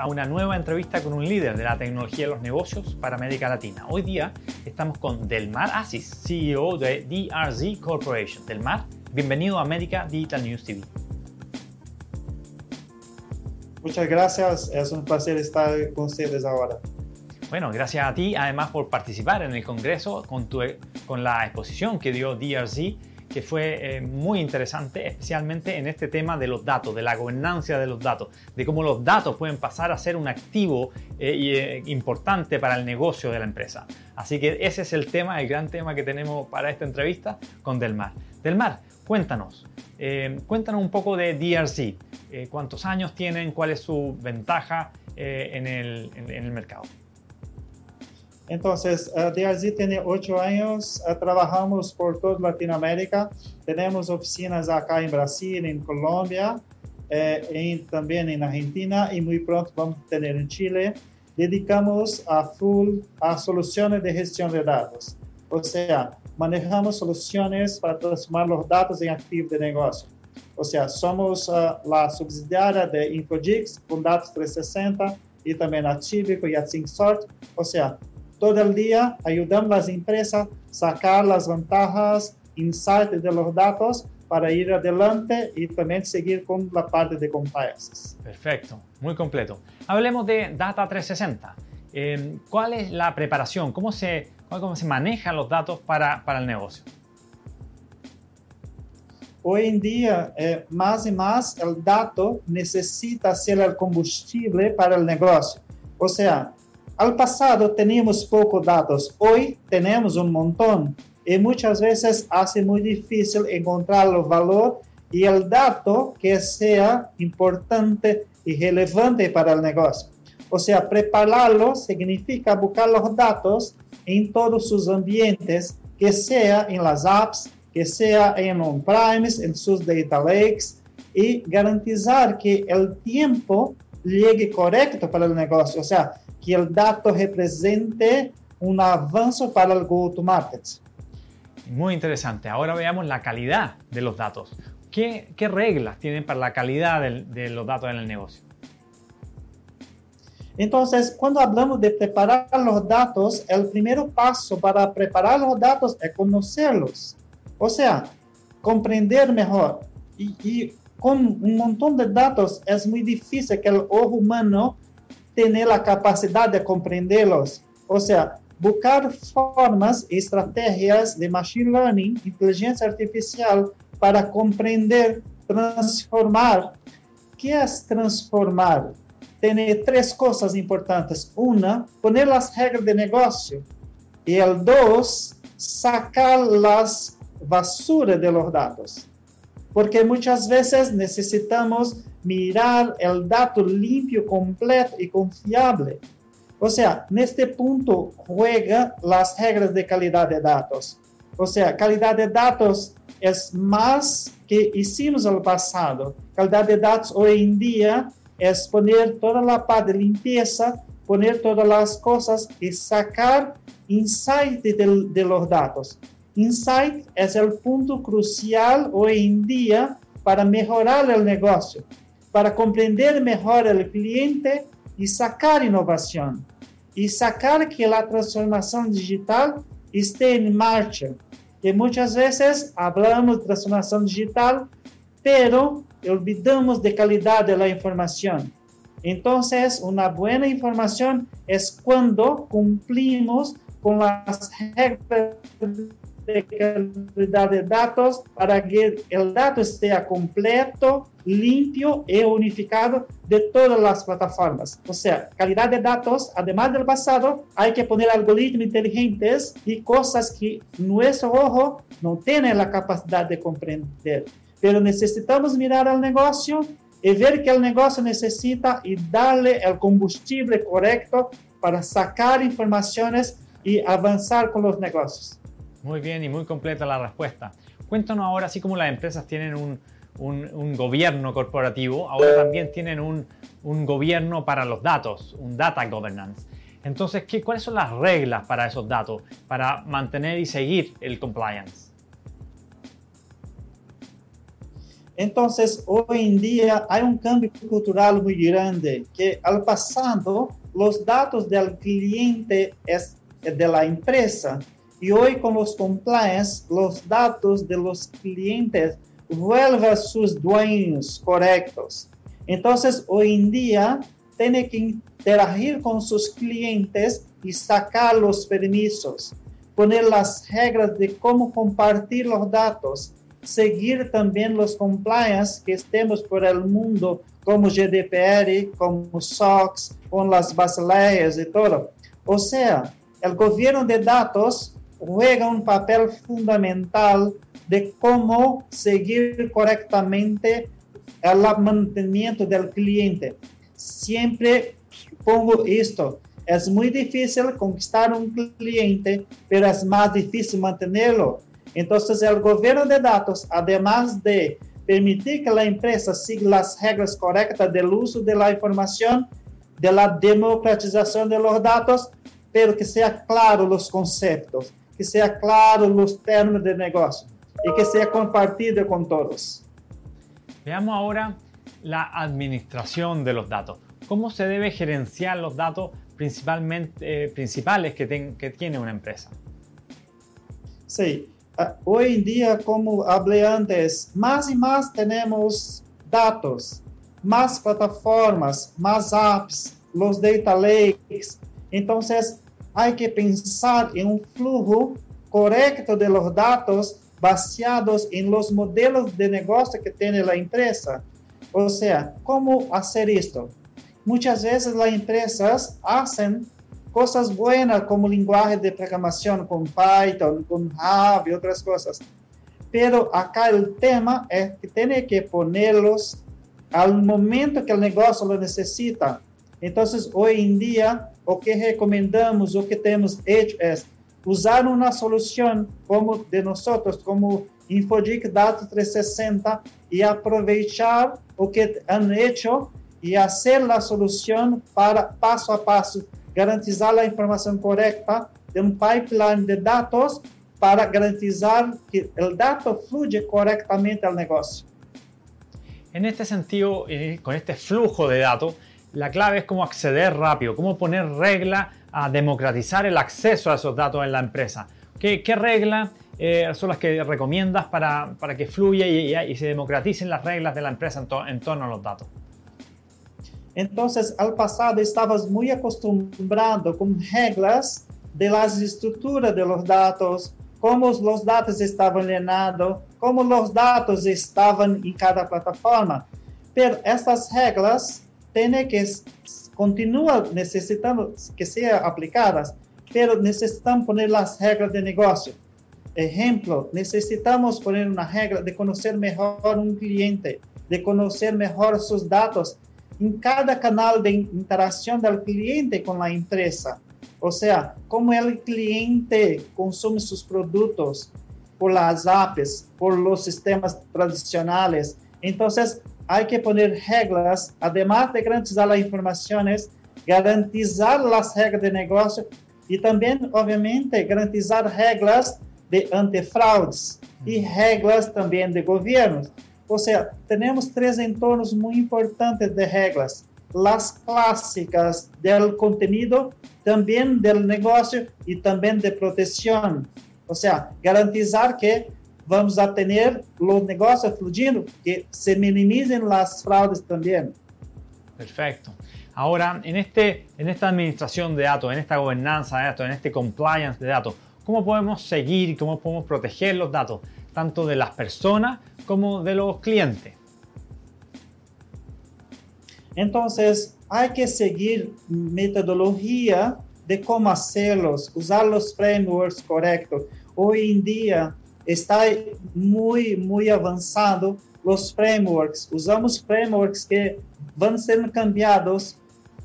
A una nueva entrevista con un líder de la tecnología de los negocios para América Latina. Hoy día estamos con Delmar Asis, CEO de DRZ Corporation. Delmar, bienvenido a América Digital News TV. Muchas gracias, es un placer estar con ustedes ahora. Bueno, gracias a ti además por participar en el Congreso con, tu, con la exposición que dio DRZ que fue eh, muy interesante, especialmente en este tema de los datos, de la gobernanza de los datos, de cómo los datos pueden pasar a ser un activo eh, eh, importante para el negocio de la empresa. Así que ese es el tema, el gran tema que tenemos para esta entrevista con Delmar. Delmar, cuéntanos, cuéntanos un poco de DRC, cuántos años tienen, cuál es su ventaja en el mercado. Entonces, uh, DRZ tiene ocho años, uh, trabajamos por toda Latinoamérica, tenemos oficinas acá en Brasil, en Colombia, eh, también en Argentina y muy pronto vamos a tener en Chile. Dedicamos a full a soluciones de gestión de datos, o sea, manejamos soluciones para transformar los datos en activos de negocio. O sea, somos uh, la subsidiaria de Infogix con Datos 360 y también a Civico y a ThinkSort. O sea, todo el día ayudamos a las empresas a sacar las ventajas, insights de los datos para ir adelante y también seguir con la parte de compliance. Perfecto, muy completo. Hablemos de Data 360. Eh, ¿Cuál es la preparación? ¿Cómo se, cómo se manejan los datos para, para el negocio? Hoy en día, eh, más y más, el dato necesita ser el combustible para el negocio. O sea, al pasado teníamos pocos datos, hoy tenemos un montón y muchas veces hace muy difícil encontrar el valor y el dato que sea importante y relevante para el negocio. O sea, prepararlo significa buscar los datos en todos sus ambientes, que sea en las apps, que sea en on-premise, en sus data lakes, y garantizar que el tiempo llegue correcto para el negocio. O sea, que el dato represente un avance para el go-to-market. Muy interesante. Ahora veamos la calidad de los datos. ¿Qué, qué reglas tienen para la calidad de, de los datos en el negocio? Entonces, cuando hablamos de preparar los datos, el primer paso para preparar los datos es conocerlos. O sea, comprender mejor. Y, y, con un montón de datos es muy difícil que el ojo humano tener la capacidad de comprenderlos. O sea, buscar formas y estrategias de machine learning, inteligencia artificial, para comprender, transformar. ¿Qué es transformar? Tiene tres cosas importantes. Una, poner las reglas de negocio. Y el dos, sacar las basuras de los datos. Porque muchas veces necesitamos mirar el dato limpio, completo y confiable. O sea, en este punto juega las reglas de calidad de datos. O sea, calidad de datos es más que hicimos el pasado. Calidad de datos hoy en día es poner toda la parte de limpieza, poner todas las cosas y sacar insight de los datos. Insight es el punto crucial hoy en día para mejorar el negocio para comprender mejor el cliente y sacar innovación y sacar que la transformación digital esté en marcha. Que muchas veces hablamos de transformación digital, pero olvidamos de calidad de la información. Entonces, una buena información es cuando cumplimos con las reglas de calidad de datos para que el dato esté completo, limpio y unificado de todas las plataformas. O sea, calidad de datos, además del pasado, hay que poner algoritmos inteligentes y cosas que nuestro ojo no tiene la capacidad de comprender. Pero necesitamos mirar al negocio y ver que el negocio necesita y darle el combustible correcto para sacar informaciones y avanzar con los negocios. Muy bien y muy completa la respuesta. Cuéntanos ahora, así como las empresas tienen un, un, gobierno corporativo, ahora también tienen un, un, gobierno para los datos, un data governance. Entonces, ¿qué, ¿cuáles son las reglas para esos datos, para mantener y seguir el compliance? Entonces, hoy en día hay un cambio cultural muy grande, que al pasado los datos del cliente es de la empresa y hoy con los compliance los datos de los clientes vuelven a sus dueños correctos. Entonces, hoy en día tiene que interagir con sus clientes y sacar los permisos, poner las reglas de cómo compartir los datos, seguir también los compliance que estemos por el mundo, como GDPR, como SOX, con las bases y todo. O sea, el gobierno de datos juega un papel fundamental de cómo seguir correctamente el mantenimiento del cliente. Siempre pongo esto. Es muy difícil conquistar un cliente, pero es más difícil mantenerlo. Entonces, el gobierno de datos, además de permitir que la empresa siga las reglas correctas del uso de la información, de la democratización de los datos, pero que sea claro los conceptos, que sea claro los términos de negocio y que sea compartido con todos. Veamos ahora la administración de los datos. ¿Cómo se debe gerenciar los datos principalmente, eh, principales que, que tiene una empresa? Sí, Ah, hoy en día, como hablé antes, más y más tenemos datos, más plataformas, más apps, los data lakes. Entonces, hay que pensar en un flujo correcto de los datos basados en los modelos de negocio que tiene la empresa. O sea, ¿cómo hacer esto? Muchas veces las empresas hacen cosas buenas como lenguaje de programación con Python, con Java y otras cosas. Pero acá el tema es que tiene que ponerlos al momento que el negocio lo necesita. Entonces, hoy en día, lo que recomendamos, lo que tenemos hecho es usar una solución como de nosotros, como Infodic Data 360 y aprovechar lo que han hecho y hacer la solución para paso a paso garantizar a informação correta de um pipeline de dados para garantizar que o dado fluye correctamente al negocio. En este sentido, eh, con este flujo de datos, la clave es cómo acceder rápido, cómo poner regla a democratizar el acceso a esos datos en la empresa. ¿Qué, reglas eh, son las que recomiendas para, para que fluya y, y, se democraticen las reglas de la empresa en, to, en torno a los datos? Entonces, al pasado estabas muy acostumbrado con reglas de las estructuras de los datos, cómo los datos estaban llenados, cómo los datos estaban en cada plataforma. Pero estas reglas tienen que continuar necesitando que sean aplicadas, pero necesitan poner las reglas de negocio. Ejemplo, necesitamos poner una regla de conocer mejor un cliente, de conocer mejor sus datos em cada canal de interação do cliente com a empresa. Ou seja, como o cliente consome seus produtos por las apps, por los sistemas tradicionais. Então, há que poner reglas, además de garantizar as informações, garantizar as regras de negócio e também, obviamente, garantizar regras de antifraudes e regras também de governos. Ou seja, temos três entornos muito importantes de regras. Las clássicas del contenido, também del negócio e também de proteção. Ou seja, garantizar que vamos a ter os negócios fluindo, que se minimizem as fraudes também. Perfecto. Ahora, en, este, en esta administración de datos, en esta gobernanza de datos, en este compliance de datos, ¿cómo podemos seguir, cómo podemos proteger los datos? tanto de las personas como de los clientes. Entonces, hay que seguir metodología de cómo hacerlos, usar los frameworks correctos. Hoy en día está muy, muy avanzado los frameworks. Usamos frameworks que van ser cambiados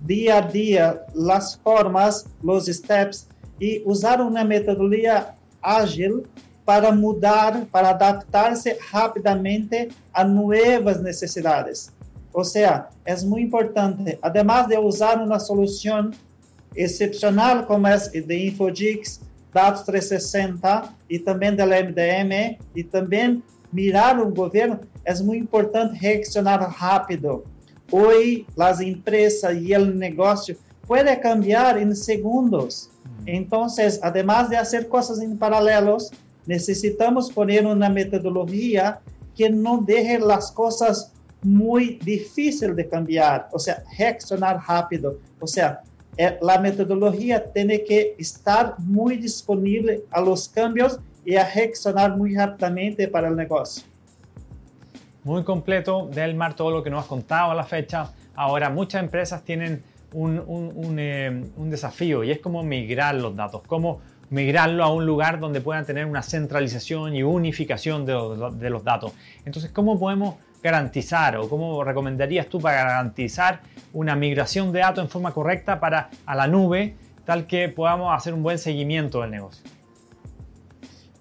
día a día, las formas, los steps, y usar una metodología ágil para mudar, para adaptar-se rapidamente a novas necessidades. Ou seja, é muito importante, además de usar uma solução excepcional como é de Infodix, Dados 360 e também da MDM e também mirar un gobierno, es muy importante reaccionar rápido. Hoy las empresas y el negocio puede cambiar en segundos. Mm. Entonces, además de hacer cosas en paralelos, necesitamos poner una metodología que no deje las cosas muy difíciles de cambiar, o sea, reaccionar rápido. O sea, eh, la metodología tiene que estar muy disponible a los cambios y a reaccionar muy rápidamente para el negocio. Muy completo, Delmar, todo lo que nos has contado a la fecha. Ahora, muchas empresas tienen un, eh, un, desafío y es cómo migrar los datos, cómo migrarlo a un lugar donde puedan tener una centralización y unificación de los, de los datos. Entonces, ¿cómo podemos garantizar o cómo recomendarías tú para garantizar una migración de datos en forma correcta para a la nube, tal que podamos hacer un buen seguimiento del negocio?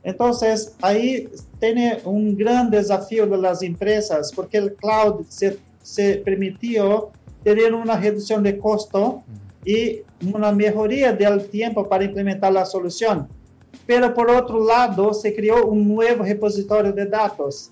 Entonces, ahí tiene un gran desafío de las empresas, porque el cloud se, se permitió tener una reducción de costo y una mejoría del tiempo para implementar la solución. Pero por otro lado, se creó un nuevo repositorio de datos,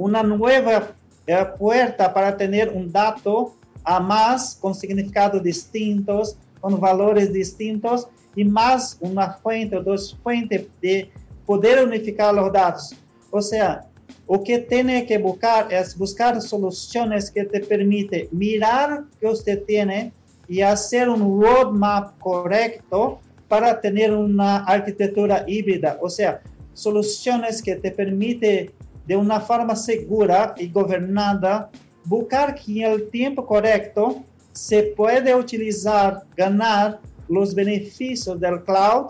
una nueva eh, puerta para tener un dato a más con significados distintos, con valores distintos y más una fuente o dos fuentes de poder unificar los datos. O sea, o que tiene que buscar es buscar soluciones que te permite mirar que usted tiene y hacer un roadmap correcto para tener una arquitectura híbrida, o sea, soluciones que te permite de una forma segura y gobernada buscar que en el tiempo correcto se puede utilizar, ganar los beneficios del cloud,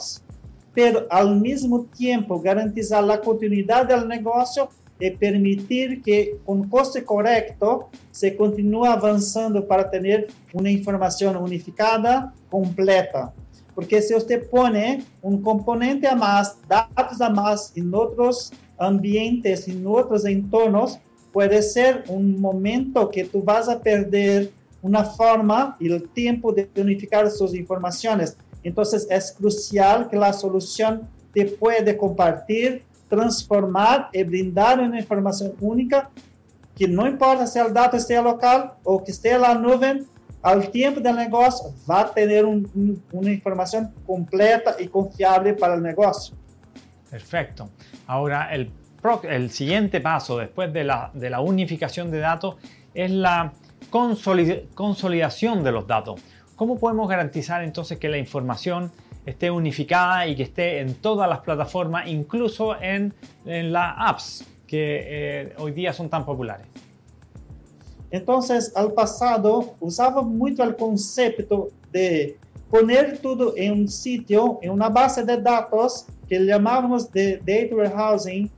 pero al mismo tiempo garantizar la continuidad del negocio y permitir que con coste correcto se continúe avanzando para tener una información unificada, completa. Porque si usted pone un componente a más, datos a más en otros ambientes, en otros entornos, puede ser un momento que tú vas a perder una forma y el tiempo de unificar sus informaciones. Entonces es crucial que la solución te puede compartir transformar y brindar una información única que no importa si el dato esté local o que esté en la nube, al tiempo del negocio va a tener una información completa y confiable para el negocio. Perfecto. Ahora, el, siguiente paso después de la, unificación de datos es la consolidación de los datos. ¿Cómo podemos garantizar entonces que la información esté unificada y que esté en todas las plataformas, incluso en, en las apps que eh, hoy día son tan populares. Entonces, al pasado usaba mucho el concepto de poner todo en un sitio, en una base de datos que llamábamos de data warehousing,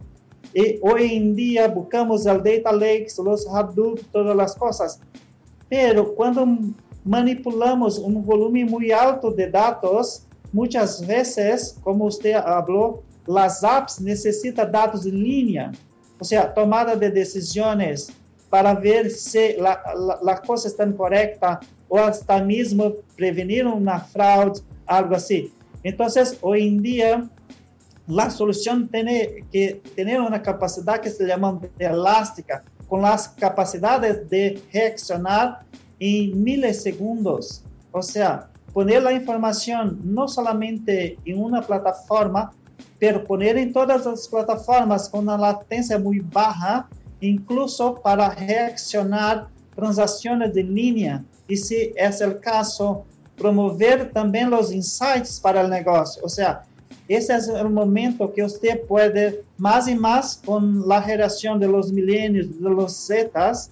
y hoy en día buscamos el data lakes, los Hadoop, todas las cosas. Pero cuando manipulamos un volumen muy alto de datos, muchas veces, como usted habló, las apps necesitan datos en línea, o sea, tomada de decisiones para ver si la, la, la cosa está correcta o hasta mismo prevenir una fraude, algo así. Entonces, hoy en día, la solución tiene que tener una capacidad que se llama elástica, con las capacidades de reaccionar en milisegundos. O sea, poner la información no solamente en una plataforma, pero poner en todas las plataformas con una latencia muy baja, incluso para reaccionar transacciones de línea. Y si es el caso, promover también los insights para el negocio. O sea, ese es el momento que usted puede más y más con la generación de los milenios, de los Zetas,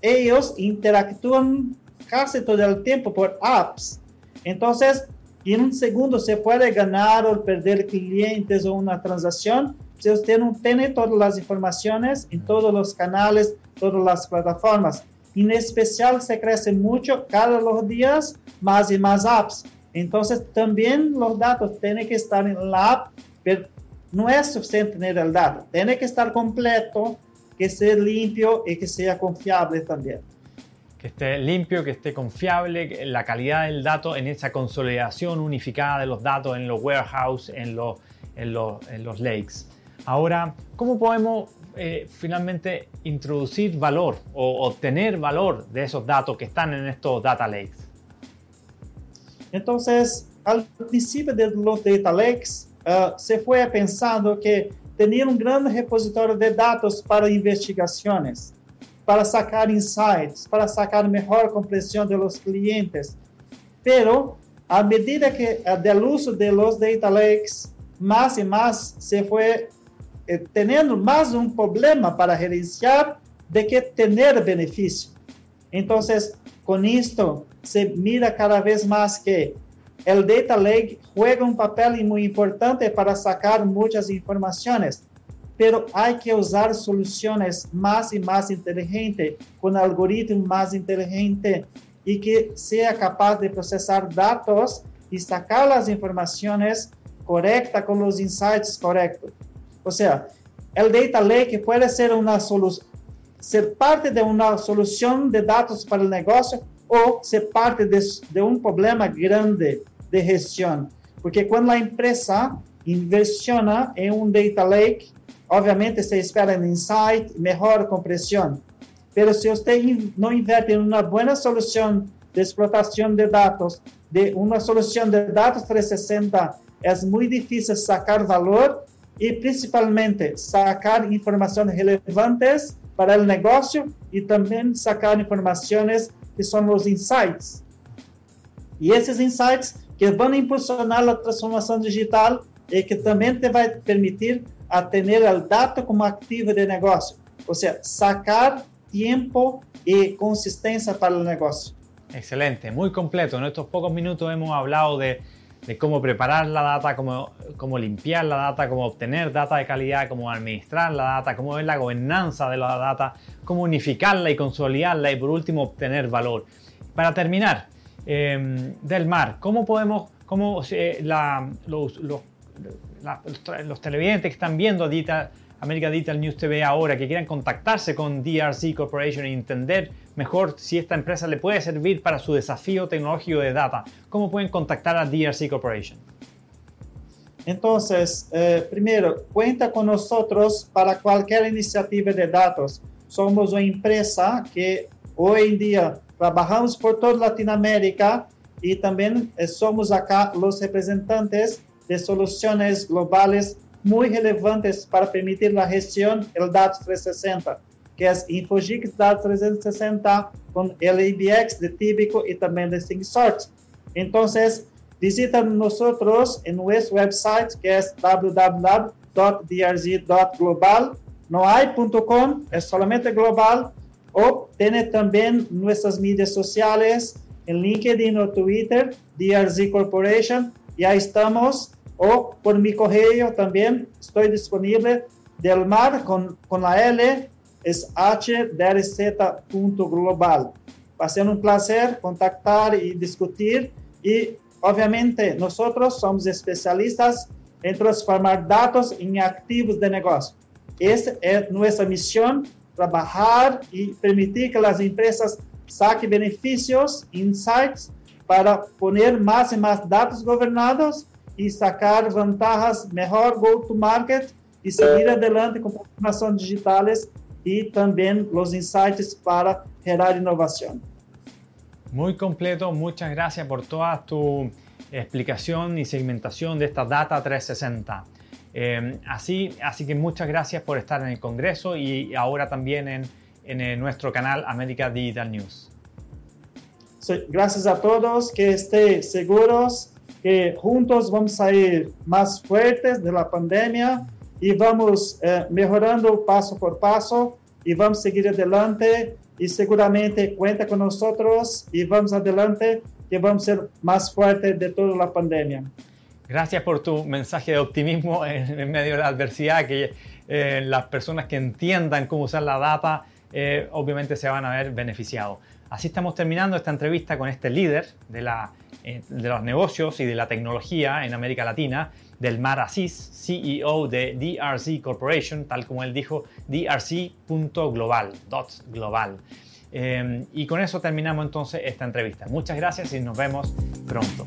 ellos interactúan casi todo el tiempo por apps entonces, en un segundo se puede ganar o perder clientes o una transacción si usted no tiene todas las informaciones en todos los canales, todas las plataformas. En especial se crece mucho cada los días más y más apps. Entonces también los datos tienen que estar en la app, pero no es suficiente tener el dato. Tiene que estar completo, que sea limpio y que sea confiable también que esté limpio, que esté confiable, la calidad del dato en esa consolidación unificada de los datos en los warehouse, en los, en los, en los lakes. Ahora, ¿cómo podemos eh, finalmente introducir valor o obtener valor de esos datos que están en estos data lakes? Entonces, al principio de los data lakes, uh, se fue pensando que tenía un gran repositorio de datos para investigaciones, para sacar insights, para sacar mejor comprensión de los clientes. Pero a medida que uh, del uso de los data lakes, más y más se fue eh, teniendo más un problema para gerenciar de que tener beneficio. Entonces, con esto se mira cada vez más que el data lake juega un papel muy importante para sacar muchas informaciones, pero hay que usar soluciones más y más inteligentes, con algoritmos más inteligentes y que sea capaz de procesar datos y sacar las informaciones correctas con los insights correctos. O sea, el data lake puede ser una ser parte de una solución de datos para el negocio o ser parte de, de un problema grande de gestión. Porque cuando la empresa inversiona en un data lake, obviamente se espera en insight, mejor compresión. Pero si usted no invierte en una buena solución de explotación de datos, de una solución de datos 360, es muy difícil sacar valor y principalmente sacar informaciones relevantes para el negocio y también sacar informaciones que son los insights. Y esos insights que van a impulsionar la transformación digital y que también te va a permitir a tener el dato como activo de negocio. O sea, sacar tiempo y consistencia para el negocio. Excelente, muy completo. En estos pocos minutos hemos hablado de, de cómo preparar la data, cómo, cómo, limpiar la data, cómo obtener data de calidad, cómo administrar la data, cómo ver la gobernanza de la data, cómo unificarla y consolidarla y por último obtener valor. Para terminar, Em, del mar. ¿Cómo podemos, cómo los, los, televidentes que están viendo Digital, Digital News TV ahora, que quieran contactarse con DRC Corporation y entender mejor si esta empresa le puede servir para su desafío tecnológico de data, ¿cómo pueden contactar a DRC Corporation? Entonces, eh, primero, cuenta con nosotros para cualquier iniciativa de datos. Somos una empresa que hoy en día trabajamos por toda Latinoamérica y también eh, somos acá los representantes de soluciones globales muy relevantes para permitir la gestión del Datos 360, que es Infogix Datos 360 con el IBX de Típico y también de SingSort. Entonces, visiten nosotros en nuestro website que es www.drz.global. No hay .com, es solamente global o tiene también nuestras mídias sociales en LinkedIn o Twitter, DRZ Corporation, y ahí estamos. O por mi correo también estoy disponible del mar con, con la L, es hdrz.global. Va a ser un placer contactar y discutir y obviamente nosotros somos especialistas en transformar datos en activos de negocio. Esa es nuestra misión trabajar y permitir que las empresas saquen beneficios, insights, para poner más y más datos gobernados y sacar ventajas, mejor go-to-market y seguir adelante con transformaciones digitales y también los insights para generar innovación. Muy completo, muchas gracias por toda tu explicación y segmentación de esta Data 360. Em, así, así que muchas gracias por estar en el Congreso y ahora también en, en nuestro canal América Digital News. gracias a todos, que estén seguros que juntos vamos a ir más fuertes de la pandemia y vamos eh, mejorando paso por paso y vamos a seguir adelante y seguramente cuenta con nosotros y vamos adelante que vamos a ser más fuertes de toda la pandemia. Gracias por tu mensaje de optimismo en, medio de la adversidad, que eh, las personas que entiendan cómo usar la data eh, obviamente se van a ver beneficiados. Así estamos terminando esta entrevista con este líder eh, de los negocios y de la tecnología en América Latina, del Mar Asís, CEO de DRC Corporation, tal como él dijo, drc.global, global. y con eso terminamos entonces esta entrevista. Muchas gracias y nos vemos pronto.